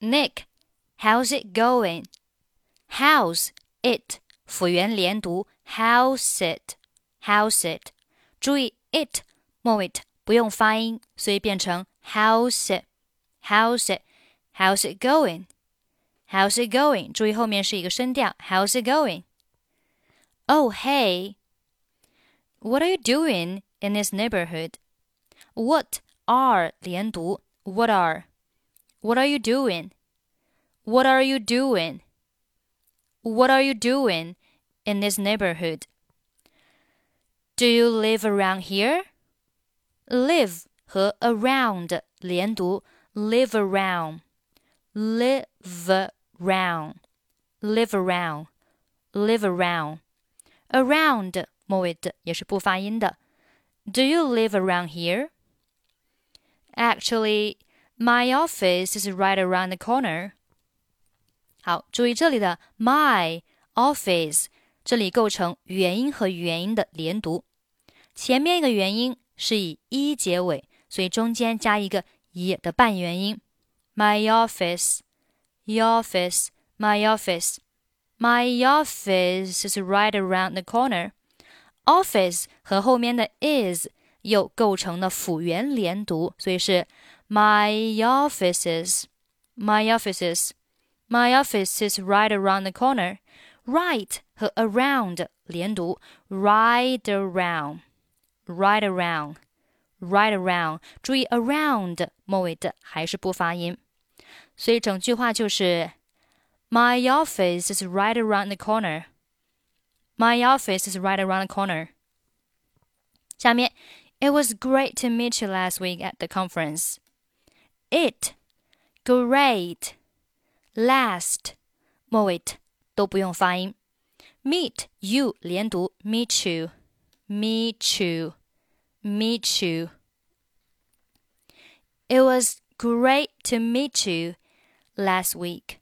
Nick, how's it going? How's it 辅元连读，How's it? How's it? 注意 it 末尾不用发音，所以变成 How's it? How's it? How's it going? How's it going? 注意后面是一个声调。How's it going? Oh, hey. What are you doing in this neighborhood? What are 连读。What are? What are you doing? What are you doing? What are you doing in this neighborhood? Do you live around here? Live 和 around 连读，live around, live around, live around, live around, around 末尾的也是不发音的。Do you live around here? Actually, my office is right around the corner. 好，注意这里的 my office，这里构成元音和元音的连读。前面一个元音是以一结尾，所以中间加一个一的半元音。My office, your office, my office, my office is right around the corner. Office 和后面的 is 又构成了辅元连读，所以是 my offices, my offices, my office is right around the corner. Right 和 around 连读，right around, right around, right around。注意 around 末尾的还是不发音，所以整句话就是 My office is right around the corner. My office is right around the corner. 下面，It was great to meet you last week at the conference. It, great, last, 末尾都不用发音。Meet you 连读，meet you, meet you, meet you. It was great to meet you last week.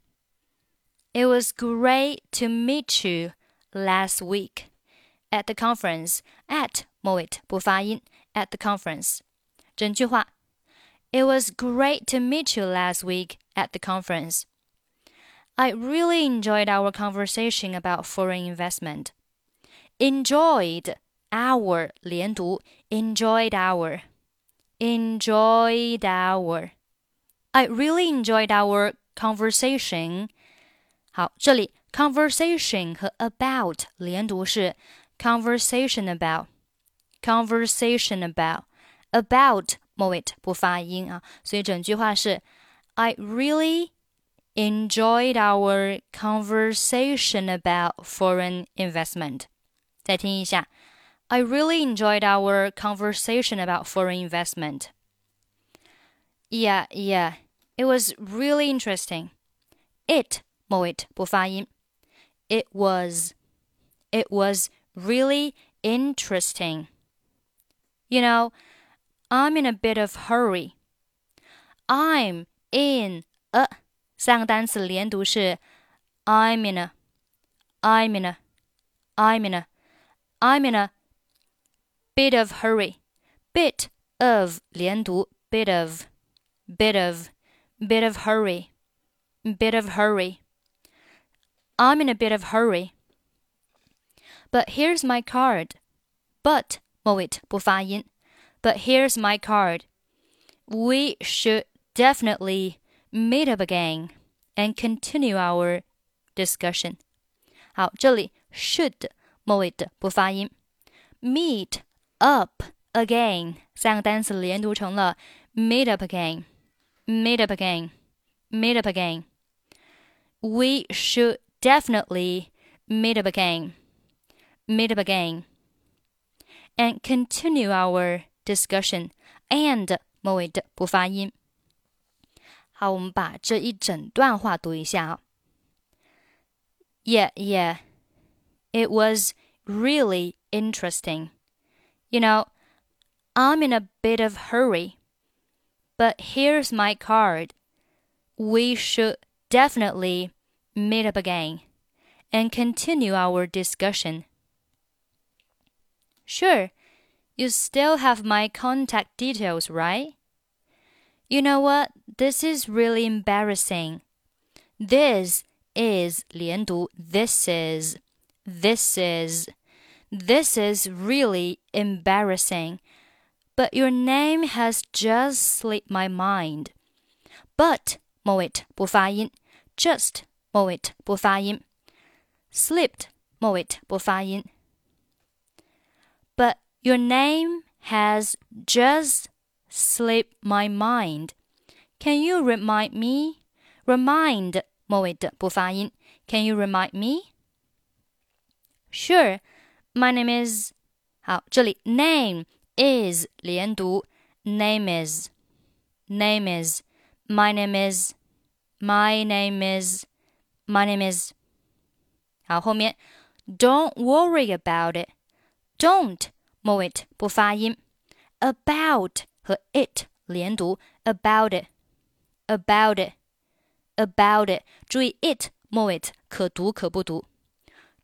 It was great to meet you last week at the conference. At 末尾不发音，at the conference。整句话 ，It was great to meet you last week at the conference. I really enjoyed our conversation about foreign investment. Enjoyed our 连读，enjoyed our, enjoyed our. I really enjoyed our conversation. 好，这里 conversation 和 about 连读是 conversation about, conversation about, about 末尾不发音啊，所以整句话是 I really enjoyed our conversation about foreign investment. 再听一下，I really enjoyed our conversation about foreign investment. Yeah, yeah, it was really interesting. It 末尾不发音。It was, it was really interesting. You know, I'm in a bit of hurry. I'm in a 三个单词连读是 I'm in a, I'm in a, I'm in a, I'm in a bit of hurry. Bit of 连读 bit of, bit of, bit of hurry, bit of hurry. I'm in a bit of hurry. But here's my card. But 末尾不发音。 But here's my card. We should definitely meet up again and continue our discussion. 好，这里 should 末尾的不发音。Meet up again 三个单词连读成了 meet up again, meet up again, meet up again. We should definitely meet up again, meet up again, and continue our discussion. And 末尾的不发音。好，我们把这一整段话读一下啊。Yeah, yeah, it was really interesting. You know, I'm in a bit of hurry, but here's my card. We should definitely meet up again and continue our discussion. Sure, you still have my contact details, right? You know what? This is really embarrassing. This is 连读 this is this is this is really embarrassing. But your name has just slipped my mind. But 末尾不发音，just 末尾不发音，slipped 末尾不发音。But your name has just slipped my mind. Can you remind me? Remind 末尾的不发音。Can you remind me? Sure. My name is 好，这里 name is 连读，name is name is my name is my name is my name is 好，后面 don't worry about it。don't 末尾不发音，about 和 it 连读，about it about it about it。注意 it 末尾可读可不读。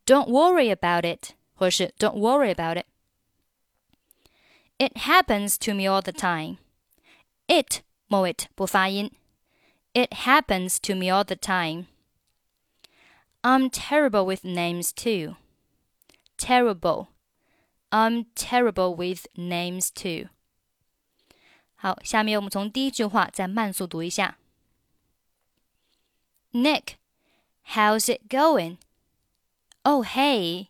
Don't worry about it，或是 Don't worry about it。It happens to me all the time. It 末尾不发音。It happens to me all the time. I'm terrible with names too. Terrible. I'm terrible with names too. 好，下面我们从第一句话再慢速读一下。Nick, how's it going? Oh, hey.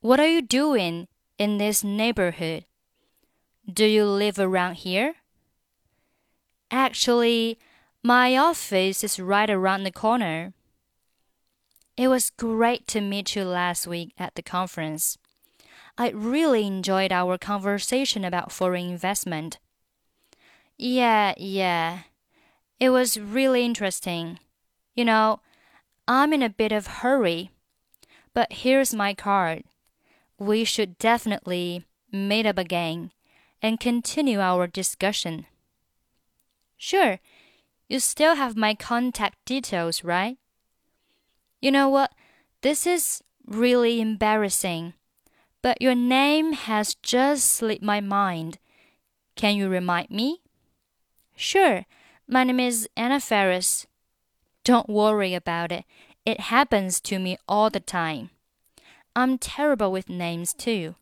What are you doing in this neighborhood? Do you live around here? Actually, my office is right around the corner. It was great to meet you last week at the conference. I really enjoyed our conversation about foreign investment. Yeah, yeah. It was really interesting. You know, I'm in a bit of hurry, but here's my card. We should definitely meet up again and continue our discussion. Sure, you still have my contact details, right? You know what? This is really embarrassing, but your name has just slipped my mind. Can you remind me? Sure, my name is Ana Ferris. Don't worry about it. It happens to me all the time. I'm terrible with names too.